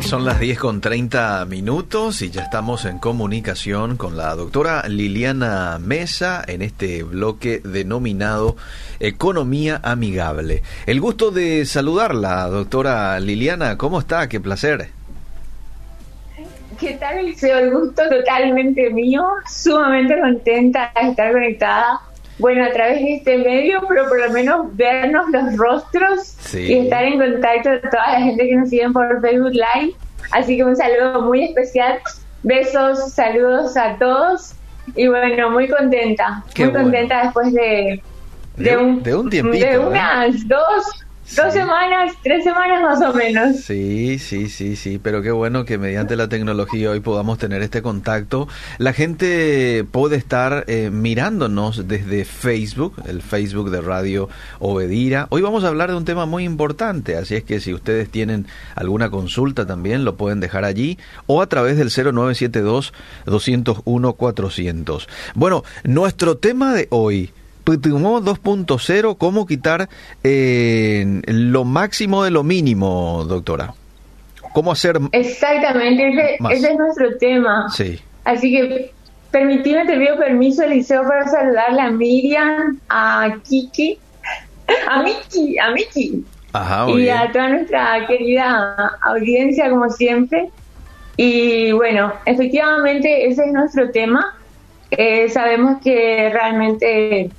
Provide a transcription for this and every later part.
Son las 10 con 30 minutos y ya estamos en comunicación con la doctora Liliana Mesa en este bloque denominado Economía Amigable. El gusto de saludarla, doctora Liliana. ¿Cómo está? Qué placer. ¿Qué tal, Eliseo? El gusto totalmente mío. Sumamente contenta de estar conectada bueno, a través de este medio, pero por lo menos vernos los rostros y estar en contacto con toda la gente que nos sigue por Facebook Live. Así que un saludo muy especial. Besos, saludos a todos. Y bueno, muy contenta. muy contenta después de, de, un, de un tiempito. De ¿eh? unas dos semanas, tres semanas más o menos. Sí, sí, sí, sí, pero qué bueno que mediante la tecnología hoy podamos tener este contacto. La gente puede estar eh, mirándonos desde Facebook, el Facebook de Radio Obedira. Hoy vamos a hablar de un tema muy importante, así es que si ustedes tienen alguna consulta también lo pueden dejar allí o a través del 0972-201-400. Bueno, nuestro tema de hoy 2.0, ¿cómo quitar eh, lo máximo de lo mínimo, doctora? ¿Cómo hacer Exactamente, ese, es nuestro tema. Sí. Así que permitime, te pido permiso, Eliseo, para saludarle a Miriam, a Kiki, a Miki, a Miki. Ajá, y a toda nuestra querida audiencia, como siempre. Y bueno, efectivamente, ese es nuestro tema. Eh, sabemos que realmente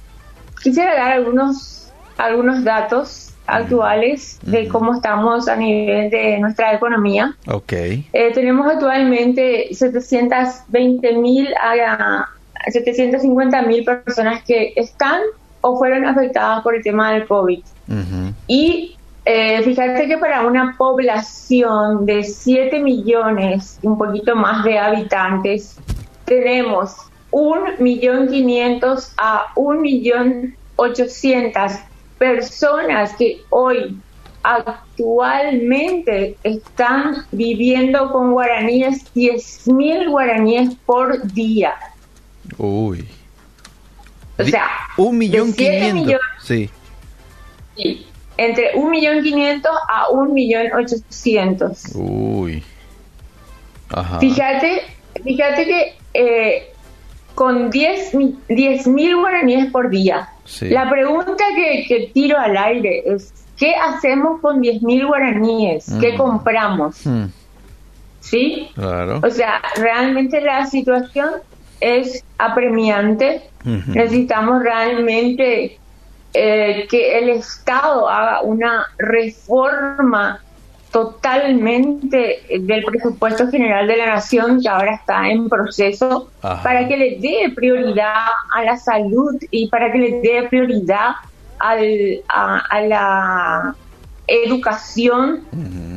Quisiera dar algunos, algunos datos actuales de cómo estamos a nivel de nuestra economía. Ok. Eh, tenemos actualmente 720 mil a 750 mil personas que están o fueron afectadas por el tema del COVID. Y eh, fíjate que para una población de 7 millones, un poquito más de habitantes, tenemos un millón quinientos a un millón ochocientas personas que hoy actualmente están viviendo con guaraníes, diez mil guaraníes por día. Uy. O sea, un millón quinientos. Sí. sí. Entre un millón quinientos a un millón ochocientos. Uy. Ajá. Fíjate, fíjate que eh, con 10 mil guaraníes por día. La pregunta que, tiro al aire es, ¿qué hacemos con 10 mil guaraníes? ¿Qué mm. compramos? Mm. ¿Sí? Claro. O sea, realmente la situación es apremiante. Necesitamos realmente eh, que el Estado haga una reforma totalmente del presupuesto general de la nación que ahora está en proceso para que le dé prioridad a la salud y para que le dé prioridad al, a, la educación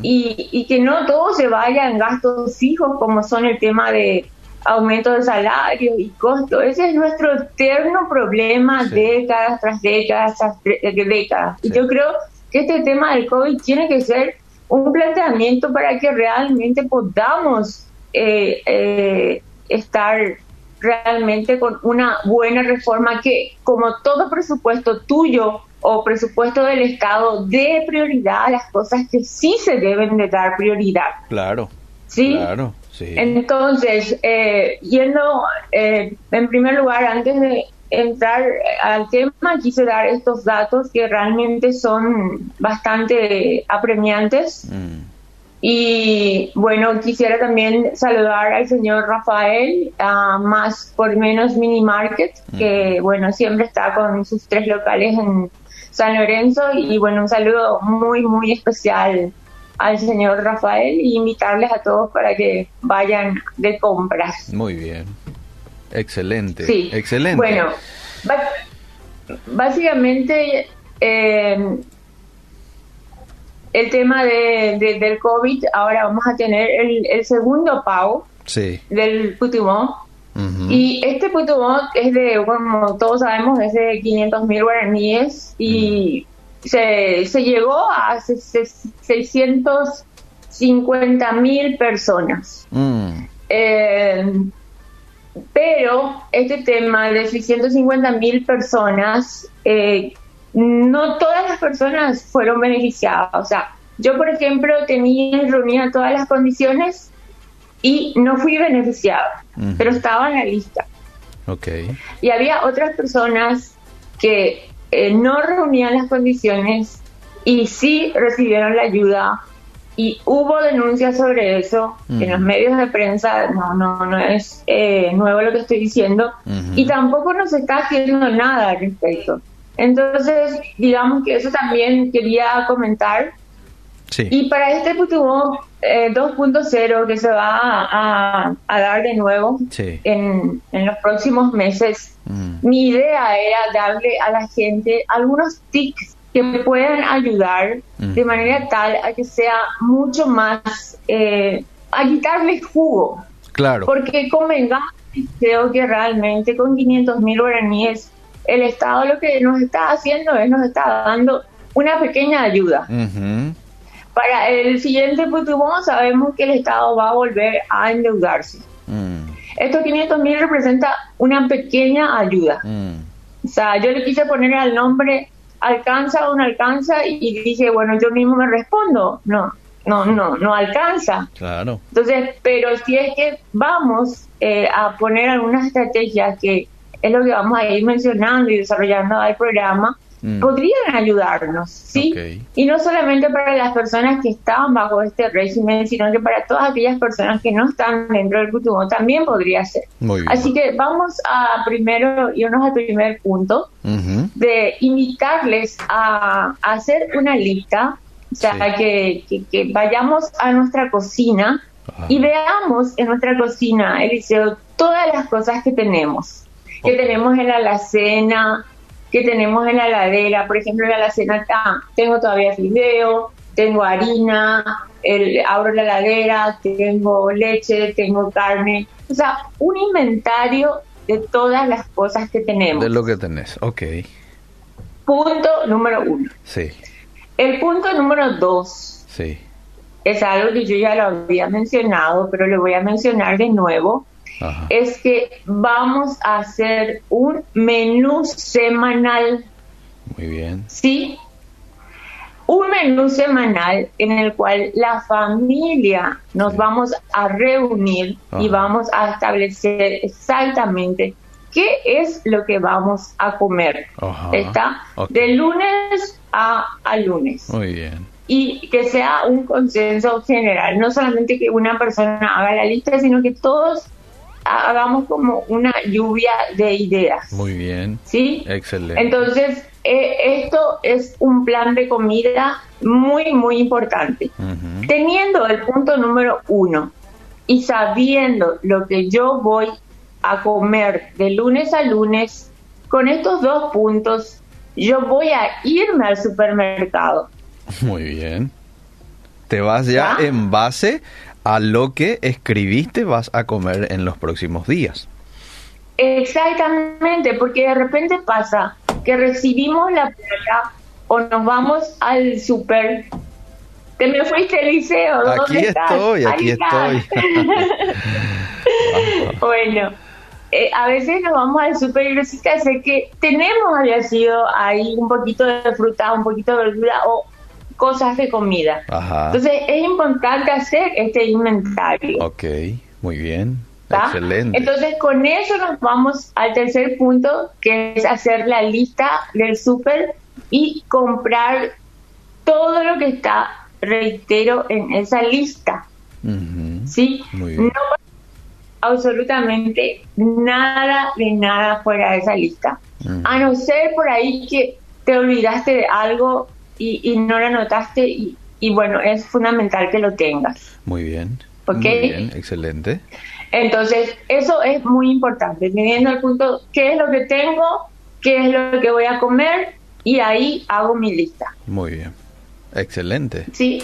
y, y, que no todo se vaya en gastos fijos como son el tema de aumento de salarios y costos. Ese es nuestro eterno problema décadas tras décadas tras décadas. Y yo creo que este tema del COVID tiene que ser un planteamiento para que realmente podamos eh, eh, estar realmente con una buena reforma que, como todo presupuesto tuyo o presupuesto del Estado, dé prioridad a las cosas que sí se deben de dar prioridad. Claro. ¿Sí? Claro. Sí. Entonces, eh, yendo en primer lugar, antes de entrar al tema, quise dar estos datos que realmente son bastante apremiantes. Mm. Y bueno, quisiera también saludar al señor Rafael, a más por menos mini market, que mm. bueno, siempre está con sus tres locales en San Lorenzo. Y bueno, un saludo muy, muy especial al señor Rafael y invitarles a todos para que vayan de compras. Muy bien. Excelente. Sí. Excelente. Bueno, básicamente eh, el tema de, del COVID, ahora vamos a tener el, segundo pago del Putumón. Y este Putumón es de, como todos sabemos, es de 500 mil guaraníes y se, se llegó a 650 mil personas. Mm. Eh, pero este tema de 650 mil personas, eh, no todas las personas fueron beneficiadas. O sea, Yo, por ejemplo, tenía reunida todas las condiciones y no fui beneficiada, pero estaba en la lista. Okay. Y había otras personas que eh, no reunían las condiciones y sí recibieron la ayuda y hubo denuncias sobre eso en los medios de prensa, no, no, no es eh, nuevo lo que estoy diciendo, y tampoco nos está haciendo nada al respecto. Entonces, digamos que eso también quería comentar. Sí. Y para este Putubón eh, 2.0 que se va a, a, dar de nuevo Sí. en, en los próximos meses, mi idea era darle a la gente algunos tips que me puedan ayudar Mm. de manera tal a que sea mucho más, eh, a quitarle jugo. Claro. Porque convengamos, creo que realmente con 500 mil guaraníes, el Estado lo que nos está haciendo es nos está dando una pequeña ayuda. Para el siguiente Putubón sabemos que el Estado va a volver a endeudarse. Mm. Estos 500 mil representa una pequeña ayuda. Mm. O sea, yo le quise poner al nombre alcanza o no alcanza y dije, bueno, yo mismo me respondo, no, no, no, no alcanza. Claro. Entonces, pero si es que vamos eh, a poner algunas estrategias que es lo que vamos a ir mencionando y desarrollando al programa, Mm. podrían ayudarnos, ¿sí? Y no solamente para las personas que están bajo este régimen, sino que para todas aquellas personas que no están dentro del Cutubón también podría ser. Muy bien. Así que vamos a primero irnos al primer punto de invitarles a, a hacer una lista, o sea, Sí. que, que- que vayamos a nuestra cocina Ajá. y veamos en nuestra cocina, Eliseo, todas las cosas que tenemos, que tenemos en la alacena, que tenemos en la heladera, por ejemplo, en la alacena acá, tengo todavía fideo, tengo harina, el, abro la heladera, tengo leche, tengo carne, o sea, un inventario de todas las cosas que tenemos. De lo que tenés. Ok. Punto número uno. Sí. El punto número dos Sí. es algo que yo ya lo había mencionado, pero lo voy a mencionar de nuevo. Ajá. Es que vamos a hacer un menú semanal, Muy bien. ¿sí? Un menú semanal en el cual la familia nos Sí. vamos a reunir y vamos a establecer exactamente qué es lo que vamos a comer. Ajá. ¿Está? De lunes a, a lunes. Muy bien. y que sea un consenso general, no solamente que una persona haga la lista, sino que todos hagamos como una lluvia de ideas. Muy bien. ¿Sí? Excelente. Entonces, eh, esto es un plan de comida muy, muy importante. Teniendo el punto número uno y sabiendo lo que yo voy a comer de lunes a lunes, con estos dos puntos, yo voy a irme al supermercado. Muy bien. Te vas ya ¿Ya? en base a lo que escribiste vas a comer en los próximos días. Exactamente, porque de repente pasa que recibimos la plata o nos vamos al super. Te me fuiste, Eliseo. ¿dónde Aquí estás? estoy, aquí estás. estoy. bueno, eh, a veces nos vamos al super y resulta que tenemos, había sido ahí un poquito de fruta, un poquito de verdura o cosas de comida. Ajá. Entonces es importante hacer este inventario. Ok, muy bien. ¿tá? Excelente. Entonces, con eso nos vamos al tercer punto, que es hacer la lista del súper y comprar todo lo que está, reitero, en esa lista. Ujú. ¿Sí? Muy bien. No absolutamente nada de nada fuera de esa lista. A no ser por ahí que te olvidaste de algo y, y no lo anotaste y, y bueno, es fundamental que lo tengas. Muy bien. Ok. Muy bien, excelente. Entonces, eso es muy importante, teniendo el punto, ¿qué es lo que tengo? ¿Qué es lo que voy a comer? Y ahí hago mi lista, Muy bien. Excelente. ¿sí?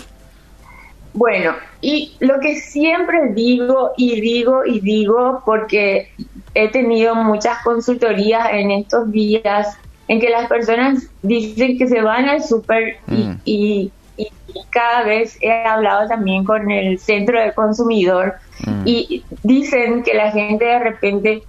Bueno, y lo que siempre digo y digo y digo, porque he tenido muchas consultorías en estos días en que las personas dicen que se van al súper y, Mm. y- y cada vez he hablado también con el centro de consumidor Mm. y dicen que la gente de repente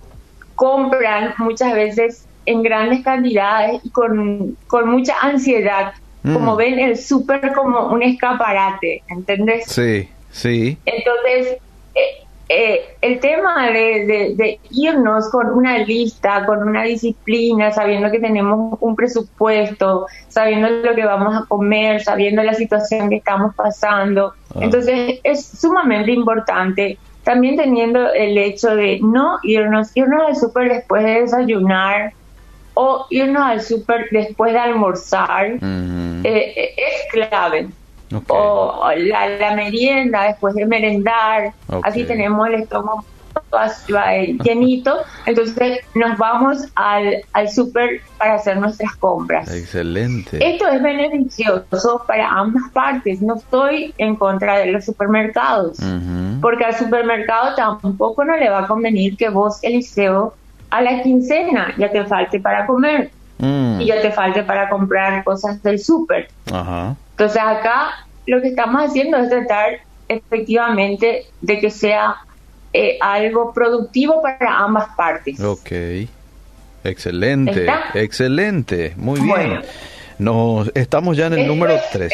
compran muchas veces en grandes cantidades y con, con mucha ansiedad como ven el súper como un escaparate, ¿entendés? Sí, sí. Entonces, eh, eh, el tema de, irnos con una lista, con una disciplina, sabiendo que tenemos un presupuesto, sabiendo lo que vamos a comer, sabiendo la situación que estamos pasando. Ah. Entonces es sumamente importante. También teniendo el hecho de no irnos, irnos al súper después de desayunar o irnos al súper después de almorzar, eh, es clave o la, merienda después de merendar, así tenemos el estómago llenito, entonces nos vamos al, al súper para hacer nuestras compras. Excelente. Esto es beneficioso para ambas partes, no estoy en contra de los supermercados, porque al supermercado tampoco no le va a convenir que vos, Eliseo, a la quincena ya te falte para comer. Mm. y ya te falte para comprar cosas del súper. Entonces acá lo que estamos haciendo es tratar efectivamente de que sea eh, algo productivo para ambas partes. Ok, excelente, excelente, muy bien. Nos, estamos ya en el número 3.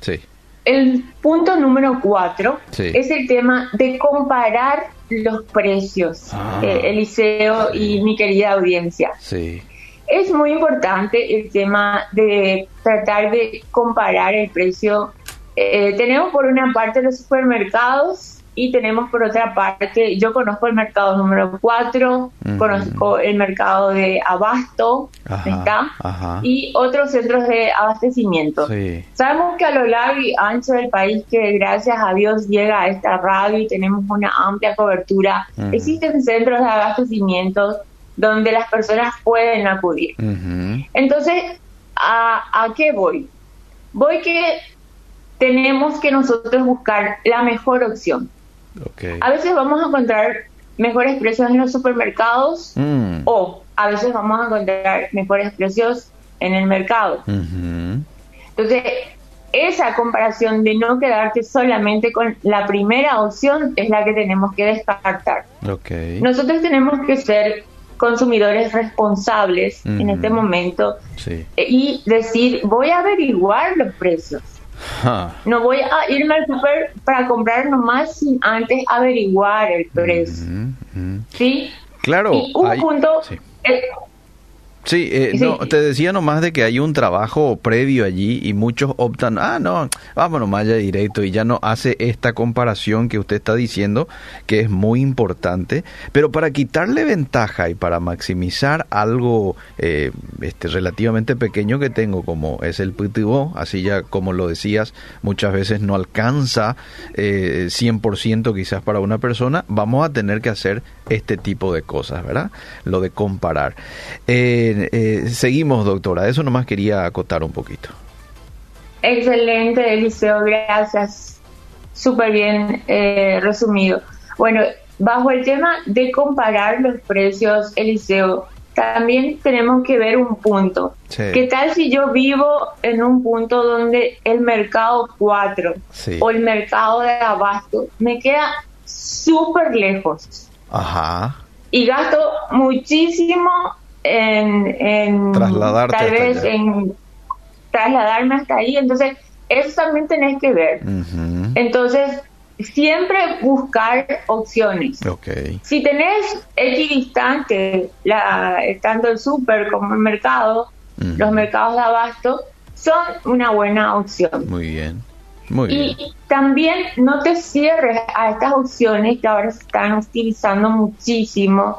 sí. El punto número 4 es el tema de comparar los precios, ah. eh, Eliseo y mi querida audiencia. Sí. Es muy importante el tema de tratar de comparar el precio. Eh, tenemos por una parte los supermercados y tenemos por otra parte, yo conozco el mercado número 4, conozco el mercado de abasto, ¿está? y otros centros de abastecimiento. Sabemos que a lo largo y ancho del país, que gracias a Dios llega a esta radio y tenemos una amplia cobertura, existen centros de abastecimiento donde las personas pueden acudir. Entonces, ¿a, ¿a qué voy? Voy que tenemos que nosotros buscar la mejor opción. A veces vamos a encontrar mejores precios en los supermercados mm. o a veces vamos a encontrar mejores precios en el mercado. Entonces, esa comparación de no quedarte solamente con la primera opción es la que tenemos que descartar. Nosotros tenemos que ser consumidores responsables en este momento y decir, voy a averiguar los precios. No voy a irme al super para comprar nomás sin antes averiguar el precio. ¿Sí? Claro. un punto... Eh, Sí, eh, no, te decía nomás de que hay un trabajo previo allí y muchos optan, ah, no, vámonos más allá directo y ya no hace esta comparación que usted está diciendo, que es muy importante, pero para quitarle ventaja y para maximizar algo eh, este, relativamente pequeño que tengo, como es el PTO, así ya como lo decías, muchas veces no alcanza eh, 100% quizás para una persona, vamos a tener que hacer este tipo de cosas, ¿verdad? Lo de comparar. Eh, eh, seguimos, doctora. Eso nomás quería acotar un poquito. Excelente, Eliseo. Gracias. Súper bien eh, resumido. Bueno, bajo el tema de comparar los precios, Eliseo, también tenemos que ver un punto. ¿Qué tal si yo vivo en un punto donde el mercado 4 o el mercado de abasto me queda súper lejos? Ajá. Y gasto muchísimo en, Trasladarte tal vez en trasladarme hasta ahí. Entonces, eso también tenés que ver. Entonces, siempre buscar opciones. Si tenés equidistante, la, tanto el súper como el mercado, los mercados de abasto, son una buena opción. Muy bien. Muy y también no te cierres a estas opciones que ahora se están utilizando muchísimo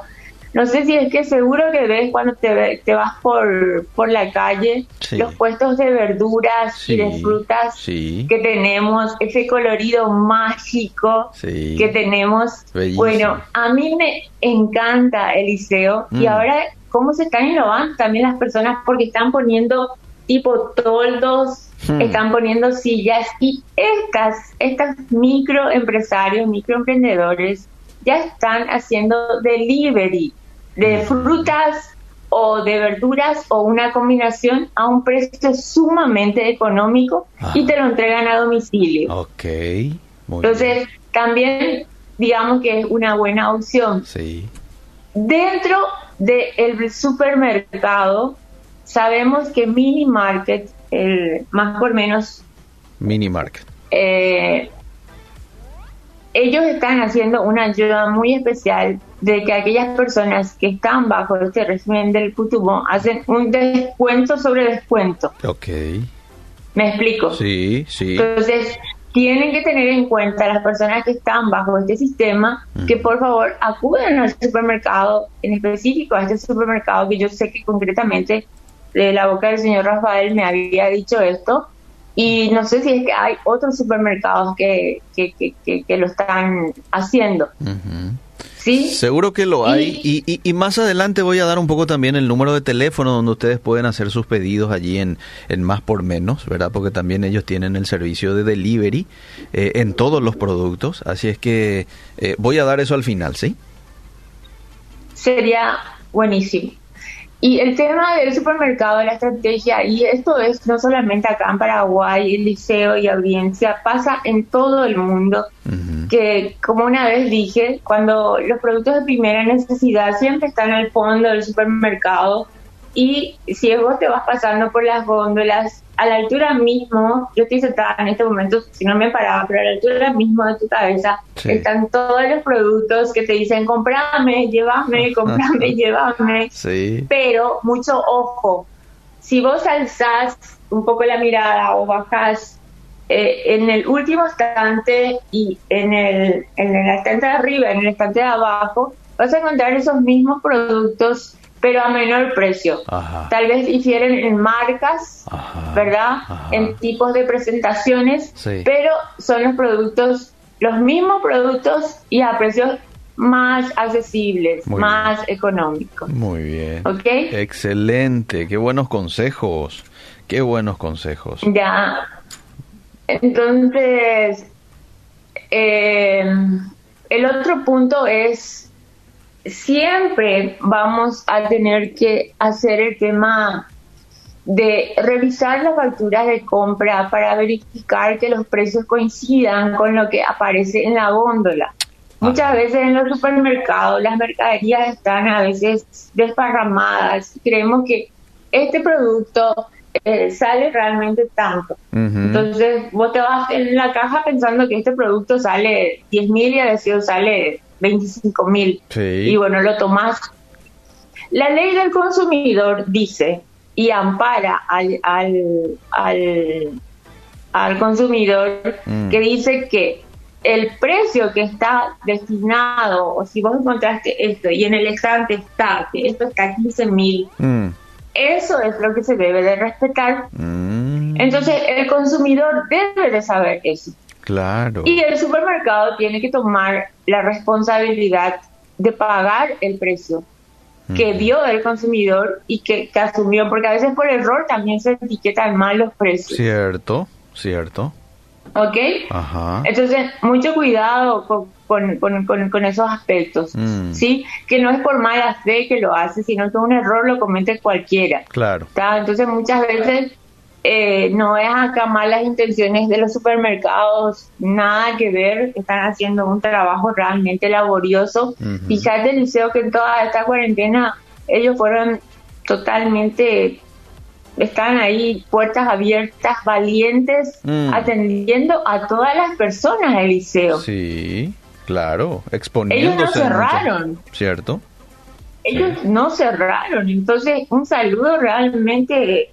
no sé si es que seguro que ves cuando te, te vas por, por la calle los puestos de verduras y de frutas que tenemos, ese colorido mágico que tenemos. Bueno, a mí me encanta Eliseo y mm. ahora cómo se están innovando también las personas porque están poniendo tipo toldos, hmm. están poniendo sillas y estas, estas microempresarios, microemprendedores ya están haciendo delivery de frutas o de verduras o una combinación a un precio sumamente económico y te lo entregan a domicilio. Ok. Entonces, también digamos que es una buena opción. Sí. Dentro del supermercado, sabemos que mini market el más por menos. Mini market. Eh, ellos están haciendo una ayuda muy especial de que aquellas personas que están bajo este régimen del Cutubón hacen un descuento sobre descuento. Ok. ¿Me explico? Sí, sí. Entonces, tienen que tener en cuenta las personas que están bajo este sistema que por favor acudan al supermercado, en específico a este supermercado que yo sé que concretamente de la boca del señor Rafael me había dicho esto, y no sé si es que hay otros supermercados que, que, que, lo están haciendo. ¿Sí? Seguro que lo hay. Y, y, más adelante voy a dar un poco también el número de teléfono donde ustedes pueden hacer sus pedidos allí en, en Más por Menos, ¿verdad? Porque también ellos tienen el servicio de delivery eh, en todos los productos. Así es que eh, voy a dar eso al final, ¿sí? Sería buenísimo. Y el tema del supermercado, la estrategia, y esto es no solamente acá en Paraguay, el liceo y audiencia, pasa en todo el mundo, que como una vez dije, cuando los productos de primera necesidad siempre están al fondo del supermercado, y si vos te vas pasando por las góndolas, a la altura mismo, yo estoy sentada en este momento, si no me paraba, pero a la altura mismo de tu cabeza están todos los productos que te dicen comprame, llévame, comprame, llévame. Sí. Pero mucho ojo, si vos alzás un poco la mirada o bajás eh, en el último estante y en el, en el estante de arriba, en el estante de abajo, vas a encontrar esos mismos productos pero a menor precio. Tal vez difieren en marcas, ¿verdad? En tipos de presentaciones, pero son los productos, los mismos productos y a precios más accesibles, más económicos. Muy bien. ¿Ok? Excelente, qué buenos consejos, qué buenos consejos. Ya. Entonces, eh, el otro punto es siempre vamos a tener que hacer el tema de revisar las facturas de compra para verificar que los precios coincidan con lo que aparece en la góndola. Muchas veces en los supermercados las mercaderías están a veces desparramadas. Creemos que este producto eh, sale realmente tanto. Entonces vos te vas en la caja pensando que este producto sale 10 mil y a decir sale 25 mil. Y bueno, lo tomás. La ley del consumidor dice y ampara al, al, al, consumidor mm. que dice que el precio que está destinado, o si vos encontraste esto y en el estante está, que esto está a 15 mil, mm. eso es lo que se debe de respetar. Mm. Entonces el consumidor debe de saber eso. Claro. Y el supermercado tiene que tomar la responsabilidad de pagar el precio que dio el consumidor y que, asumió, porque a veces por error también se etiquetan mal los precios. Cierto, cierto. ¿Ok? Ajá. Entonces, mucho cuidado con, con, con, esos aspectos, mm. ¿sí? Que no es por mala fe que lo hace, sino que un error lo comete cualquiera. Claro. Entonces, muchas veces eh, no es acá malas intenciones de los supermercados, nada que ver, están haciendo un trabajo realmente laborioso. Fíjate, Liceo, que en toda esta cuarentena ellos fueron totalmente, están ahí puertas abiertas, valientes, mm. atendiendo a todas las personas del liceo. Sí, claro, exponiéndose. Ellos no cerraron. ¿Cierto? Ellos no cerraron, entonces un saludo realmente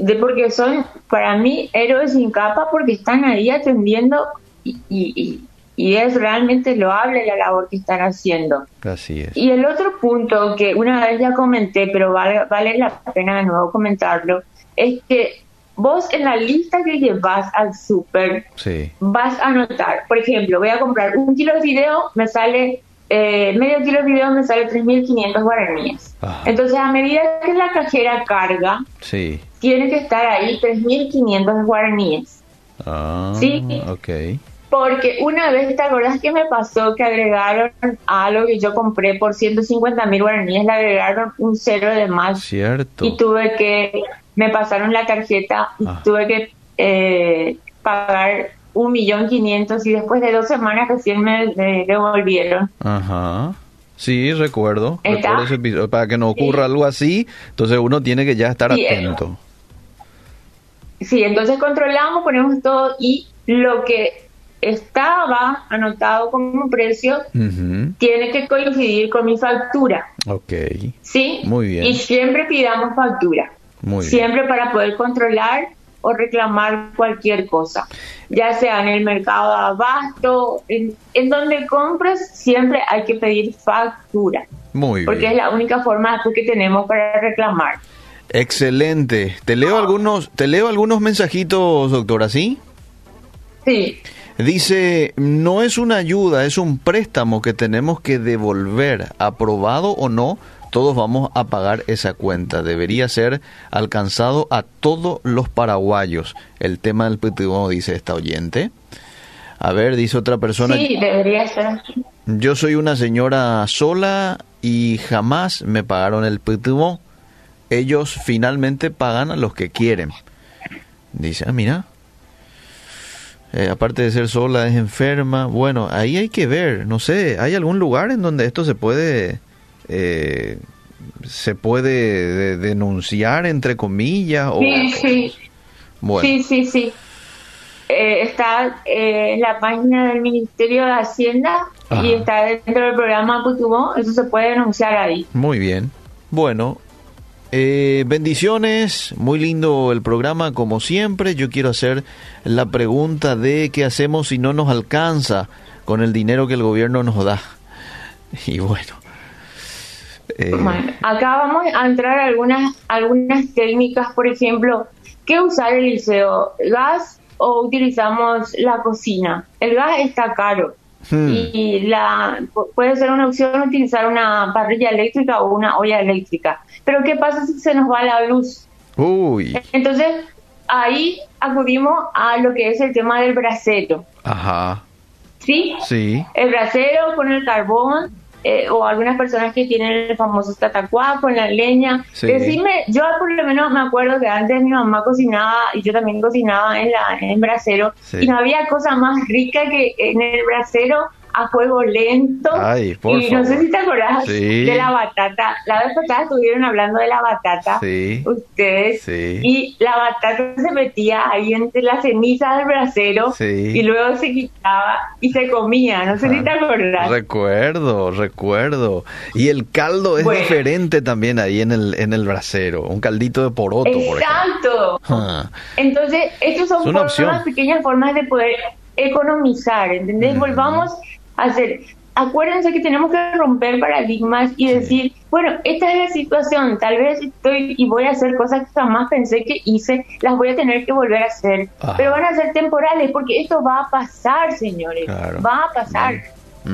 de porque son para mí héroes sin capa porque están ahí atendiendo y, y, y, es realmente loable la labor que están haciendo. Así es. Y el otro punto que una vez ya comenté, pero vale, vale la pena de nuevo comentarlo, es que vos en la lista que llevas al súper vas a anotar, por ejemplo, voy a comprar un kilo de video, me sale eh, medio kilo de video me sale 3.500 guaraníes. Entonces, a medida que la cajera carga, sí tiene que estar ahí 3.500 guaraníes. Ah, ¿Sí? ok. Porque una vez, ¿te acordás que me pasó que agregaron algo que yo compré por 150 mil guaraníes? Le agregaron un cero de más. Cierto. Y tuve que, me pasaron la tarjeta y ah. tuve que eh, pagar un millón quinientos y después de dos semanas recién me devolvieron. Ajá. Sí, recuerdo. recuerdo ese. Para que no ocurra algo así, entonces uno tiene que ya estar atento. Sí, entonces controlamos, ponemos todo y lo que estaba anotado como precio tiene que coincidir con mi factura. Ok. Sí. Muy bien. Y siempre pidamos factura. Muy siempre para poder controlar o reclamar cualquier cosa, ya sea en el mercado de abasto, en, donde compres, siempre hay que pedir factura. Muy bien. Porque es la única forma que tenemos para reclamar. Excelente. Te leo algunos, te leo algunos mensajitos, doctora, ¿sí? Sí. Dice, no es una ayuda, es un préstamo que tenemos que devolver, aprobado o no, todos vamos a pagar esa cuenta. Debería ser alcanzado a todos los paraguayos. El tema del PTU, dice esta oyente. A ver, dice otra persona. Sí, debería ser. Yo soy una señora sola y jamás me pagaron el PTU. Ellos finalmente pagan a los que quieren. Dice, ah, mira, eh, aparte de ser sola, es enferma. Bueno, ahí hay que ver, no sé, ¿hay algún lugar en donde esto se puede eh, se puede denunciar entre comillas? O... Sí, sí. Sí, sí, sí. Eh, está en la página del Ministerio de Hacienda y está dentro del programa Putubón, eso se puede denunciar ahí. Muy bien. Bueno, eh, bendiciones, muy lindo el programa como siempre. Yo quiero hacer la pregunta de qué hacemos si no nos alcanza con el dinero que el gobierno nos da. Y bueno. Eh, acá vamos a entrar algunas, algunas técnicas, por ejemplo, ¿qué usar el liceo? ¿Gas o utilizamos la cocina? El gas está caro. Hmm. Y la puede ser una opción utilizar una parrilla eléctrica o una olla eléctrica. Pero ¿qué pasa si se nos va la luz? Uy. Entonces, ahí acudimos a lo que es el tema del brasero. Ajá. ¿Sí? Sí. El brasero con el carbón eh, o algunas personas que tienen el famoso tatacuá con la leña. Decime, yo por lo menos me acuerdo que antes mi mamá cocinaba y yo también cocinaba en, la, en el brasero. Y no había cosa más rica que en el brasero a fuego lento. y no sé si te acordás de la batata. La vez pasada estuvieron hablando de la batata. Ustedes. Y la batata se metía ahí entre las cenizas del brasero. Y luego se quitaba y se comía. No sé si te ah, acordás. Recuerdo, recuerdo. Y el caldo es diferente también ahí en el, en el brasero. Un caldito de poroto, Exacto. Ah. Entonces, estas son formas, pequeñas formas de poder economizar, ¿entendés? Volvamos hacer. Acuérdense que tenemos que romper paradigmas y decir, bueno, esta es la situación, tal vez estoy y voy a hacer cosas que jamás pensé que hice, las voy a tener que volver a hacer, pero van a ser temporales porque esto va a pasar, señores, va a pasar.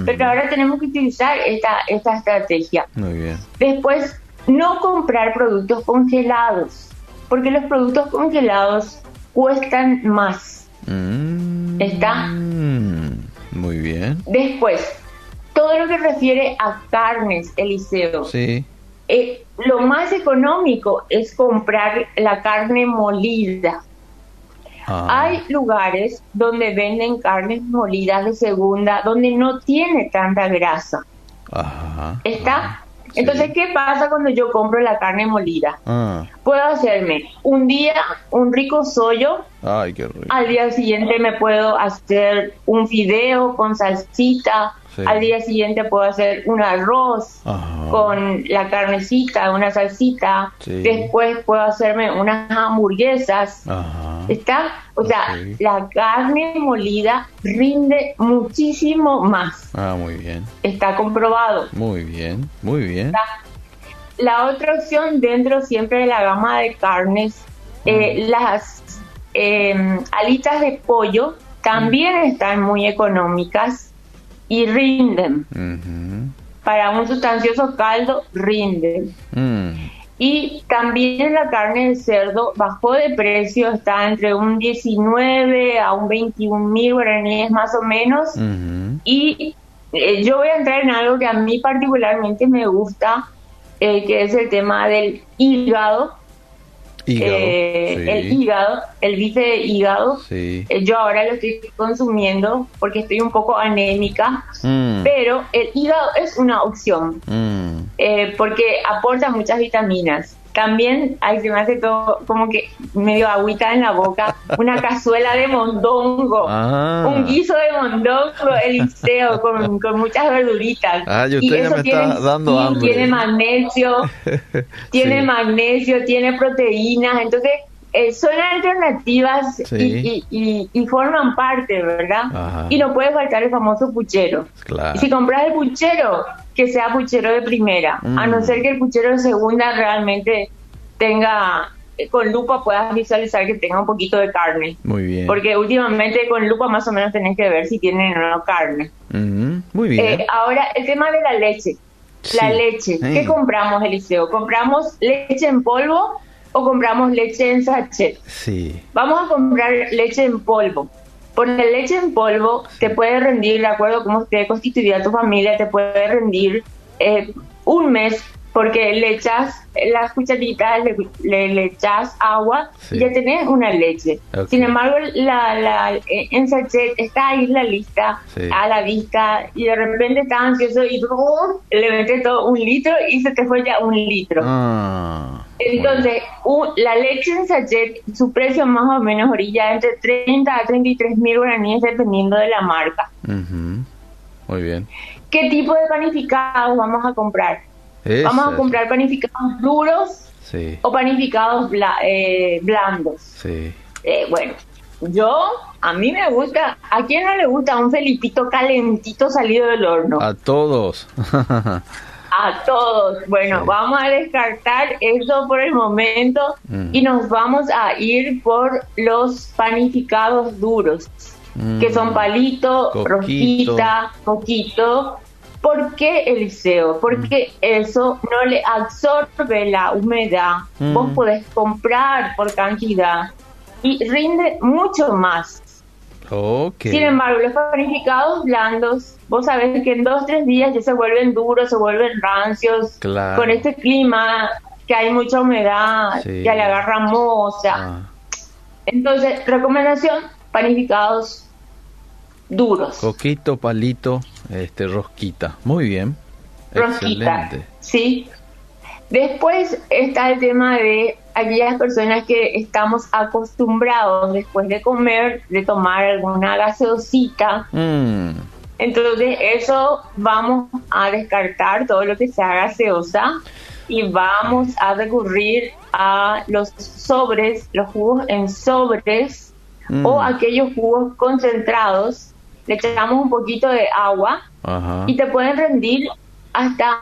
Pero ahora tenemos que utilizar esta, esta estrategia. Muy bien. Después, no comprar productos congelados, porque los productos congelados cuestan más. Mm. ¿Está? Muy bien. Después, todo lo que refiere a carnes, Eliseo. Sí. Eh, lo más económico es comprar la carne molida. Ah. Hay lugares donde venden carnes molidas de segunda, donde no tiene tanta grasa. Ajá. ¿Está? Entonces, ¿qué pasa cuando yo compro la carne molida? Ah. Puedo hacerme un día un rico sollo. Ay, qué rico. Al día siguiente me puedo hacer un fideo con salsita. Al día siguiente puedo hacer un arroz con la carnecita, una salsita. Después puedo hacerme unas hamburguesas. ¿Está? O sea, la carne molida rinde muchísimo más. Ah, muy bien. Está comprobado. Muy bien, muy bien. La otra opción dentro siempre de la gama de carnes, eh, las em, alitas de pollo también están muy económicas y rinden. Para un sustancioso caldo, rinden. Mm. Y también la carne de cerdo bajó de precio, está entre un 19 a un 21 mil guaraníes más o menos. Y eh, yo voy a entrar en algo que a mí particularmente me gusta, eh, que es el tema del hígado. Eh, el hígado, el bife de hígado. Eh, yo ahora lo estoy consumiendo porque estoy un poco anémica, mm. pero el hígado es una opción mm. eh, porque aporta muchas vitaminas. También, ay, se me hace todo como que medio agüita en la boca, una cazuela de mondongo, Ah. un guiso de mondongo, Eliseo, con, con muchas verduritas. Ah, y usted ya me está dando hambre. Tiene magnesio, tiene Sí. magnesio, tiene proteínas, entonces eh, son alternativas Sí. y, y- y- y forman parte, ¿verdad? Ajá. Y no puede faltar el famoso puchero. Claro. Y si compras el puchero, que sea puchero de primera, a no Mm. ser que el puchero de segunda realmente tenga, eh, con lupa puedas visualizar que tenga un poquito de carne. Muy bien. Porque últimamente con lupa más o menos tenés que ver si tienen o no carne. Muy bien. Eh, ahora, el tema de la leche. La leche. ¿Qué compramos, Eliseo? ¿Compramos leche en polvo o compramos leche en sachet? sí. Vamos a comprar leche en polvo. Porque leche en polvo te puede rendir, de acuerdo a cómo esté constituida tu familia, te puede rendir eh, un mes porque le echas las cucharitas, le, le, le echas agua Sí. y ya tenés una leche. Sin embargo, la, la, en sachet está ahí la lista, Sí. a la vista, y de repente estás ansioso y ¡brum! le metes todo un litro y se te fue ya un litro. Ah, Entonces, un- la leche en sachet, su precio más o menos orilla entre 30 a 33 mil guaraníes dependiendo de la marca. Muy bien. ¿Qué tipo de panificados vamos a comprar? ¿Vamos a comprar panificados duros Sí, o panificados bla- eh, blandos? sí. Eh, bueno, yo, a mí me gusta, ¿a quién no le gusta un felipito calentito salido del horno? A todos. A todos. Bueno, Sí. vamos a descartar eso por el momento Mm. y nos vamos a ir por los panificados duros, que son Mm. palito, Coquito. rosquita, coquito. ¿Por qué Eliseo? Porque eso no le absorbe la humedad. Mm. Vos podés comprar por cantidad y rinde mucho más. Ok. Sin embargo, los panificados blandos, vos sabés que en dos tres días ya se vuelven duros, se vuelven rancios. Claro. Con este clima que hay mucha humedad, Sí. ya le agarra moza. Ah, Entonces, recomendación, panificados duros. coquito, palito, este, rosquita. Muy bien. rosquita, Excelente. ¿sí? Después está el tema de aquellas personas que estamos acostumbrados después de comer, de tomar alguna gaseosita, Mm, Entonces eso vamos a descartar todo lo que sea gaseosa y vamos a recurrir a los sobres, los jugos en sobres Mm. o aquellos jugos concentrados. Le echamos un poquito de agua Ajá. y te pueden rendir hasta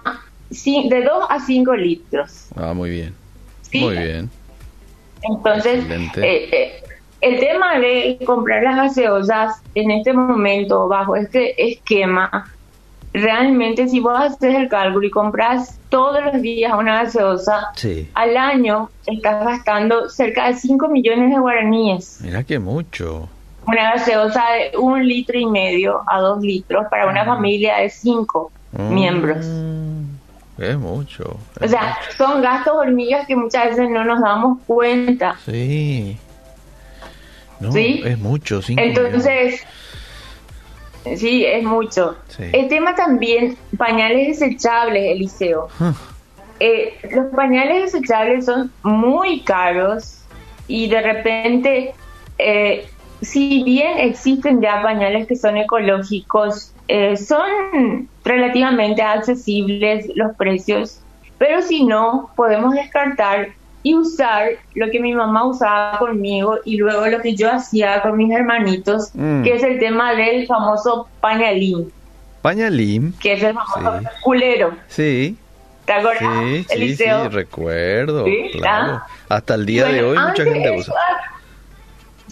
de 2 a 5 litros. Ah, muy bien. ¿sí? Muy bien. Entonces, eh, eh, el tema de comprar las gaseosas en este momento, bajo este esquema, realmente si vos haces el cálculo y compras todos los días una gaseosa, Sí. al año estás gastando cerca de 5 millones de guaraníes. Mira que mucho. Una gaseosa de un litro y medio a dos litros para una familia de cinco Mm, miembros. Es mucho. O sea, mucho. son gastos hormigas que muchas veces no nos damos cuenta. Sí. No, ¿Sí? es mucho. cinco millones. Entonces, sí, es mucho. Sí. El tema también, pañales desechables, Eliseo. Ah, Eh, los pañales desechables son muy caros y de repente, eh, si bien existen ya pañales que son ecológicos, eh, son relativamente accesibles los precios, pero si no, podemos descartar y usar lo que mi mamá usaba conmigo y luego lo que yo hacía con mis hermanitos, Mm. que es el tema del famoso pañalín, Pañalín. que es el famoso Sí. culero. Sí. ¿Te acuerdas, Sí, sí, sí, Eliseo? recuerdo. Sí, claro. ah. Hasta el día de hoy mucha gente eso- usa.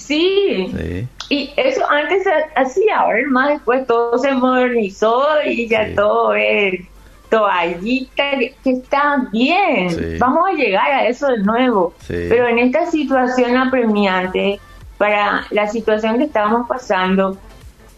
Sí. Sí. y eso antes hacía, ahora más después todo se modernizó y ya Sí. todo es toallita, que, que está bien. Sí. Vamos a llegar a eso de nuevo. Pero en esta situación apremiante, para la situación que estamos pasando,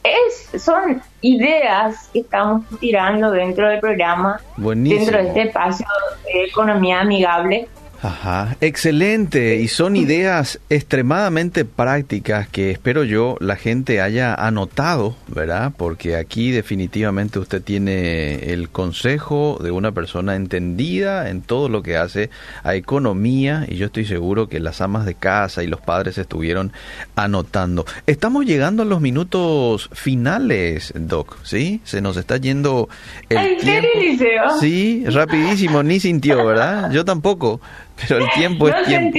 es, son ideas que estamos tirando dentro del programa, Buenísimo. dentro de este espacio de economía amigable, Ajá, excelente. Y son ideas extremadamente prácticas que espero yo la gente haya anotado, ¿verdad? Porque aquí definitivamente usted tiene el consejo de una persona entendida en todo lo que hace a economía y yo estoy seguro que las amas de casa y los padres estuvieron anotando. Estamos llegando a los minutos finales, Doc, ¿sí? Se nos está yendo el tiempo. Sí, rapidísimo, ni sintió, ¿verdad? Yo tampoco. Pero el tiempo es tiempo.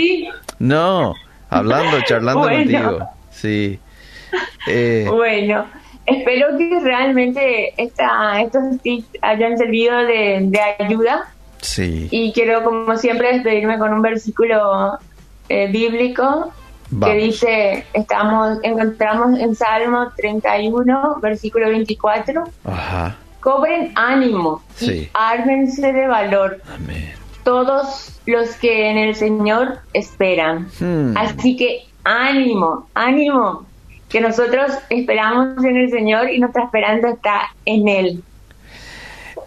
No, hablando, charlando contigo. Sí. Eh, bueno, espero que realmente esta, estos tips hayan servido de, ayuda. Sí. Y quiero, como siempre, despedirme con un versículo eh, bíblico que dice, estamos, encontramos en Salmo 31, versículo 24. Ajá. Cobren ánimo y ármense de valor. Amén todos los que en el Señor esperan. Hmm. Así que ánimo, ánimo, que nosotros esperamos en el Señor y nuestra esperanza está en Él.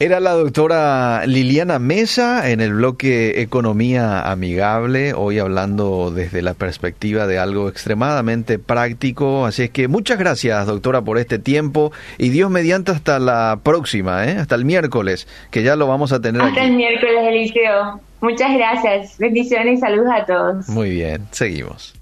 Era la doctora Liliana Mesa en el bloque Economía Amigable, hoy hablando desde la perspectiva de algo extremadamente práctico. Así es que muchas gracias, doctora, por este tiempo y Dios mediante hasta la próxima, ¿eh? hasta el miércoles, que ya lo vamos a tener. Hasta el miércoles, Eliseo. Muchas gracias. Bendiciones y saludos a todos. Muy bien, seguimos.